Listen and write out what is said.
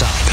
nonstop.